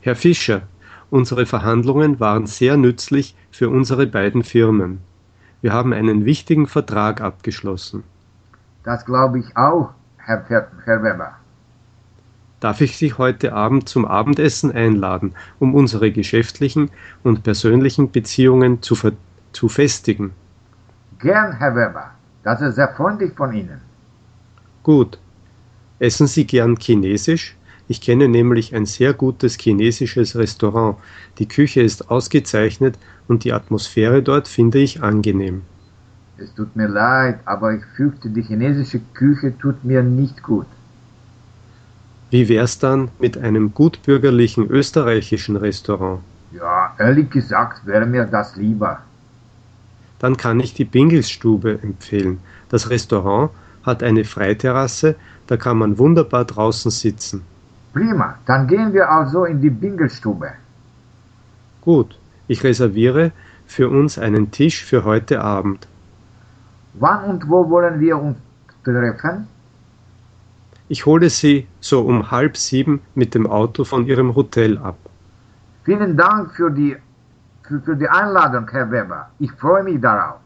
Herr Fischer, unsere Verhandlungen waren sehr nützlich für unsere beiden Firmen. Wir haben einen wichtigen Vertrag abgeschlossen. Das glaube ich auch, Herr, Herr Weber. Darf ich Sie heute Abend zum Abendessen einladen, um unsere geschäftlichen und persönlichen Beziehungen zu, zu festigen? Gern, Herr Weber. Das ist sehr freundlich von Ihnen. Gut. Essen Sie gern Chinesisch? Ich kenne nämlich ein sehr gutes chinesisches Restaurant. Die Küche ist ausgezeichnet und die Atmosphäre dort finde ich angenehm. Es tut mir leid, aber ich fürchte, die chinesische Küche tut mir nicht gut. Wie wär's dann mit einem gutbürgerlichen österreichischen Restaurant? Ja, ehrlich gesagt wäre mir das lieber. Dann kann ich die Bingelsstube empfehlen. Das Restaurant hat eine Freiterrasse, da kann man wunderbar draußen sitzen. Prima, dann gehen wir also in die Bingelstube. Gut, ich reserviere für uns einen Tisch für heute Abend. Wann und wo wollen wir uns treffen? Ich hole Sie so um halb sieben mit dem Auto von Ihrem Hotel ab. Vielen Dank für die, für, für die Einladung, Herr Weber. Ich freue mich darauf.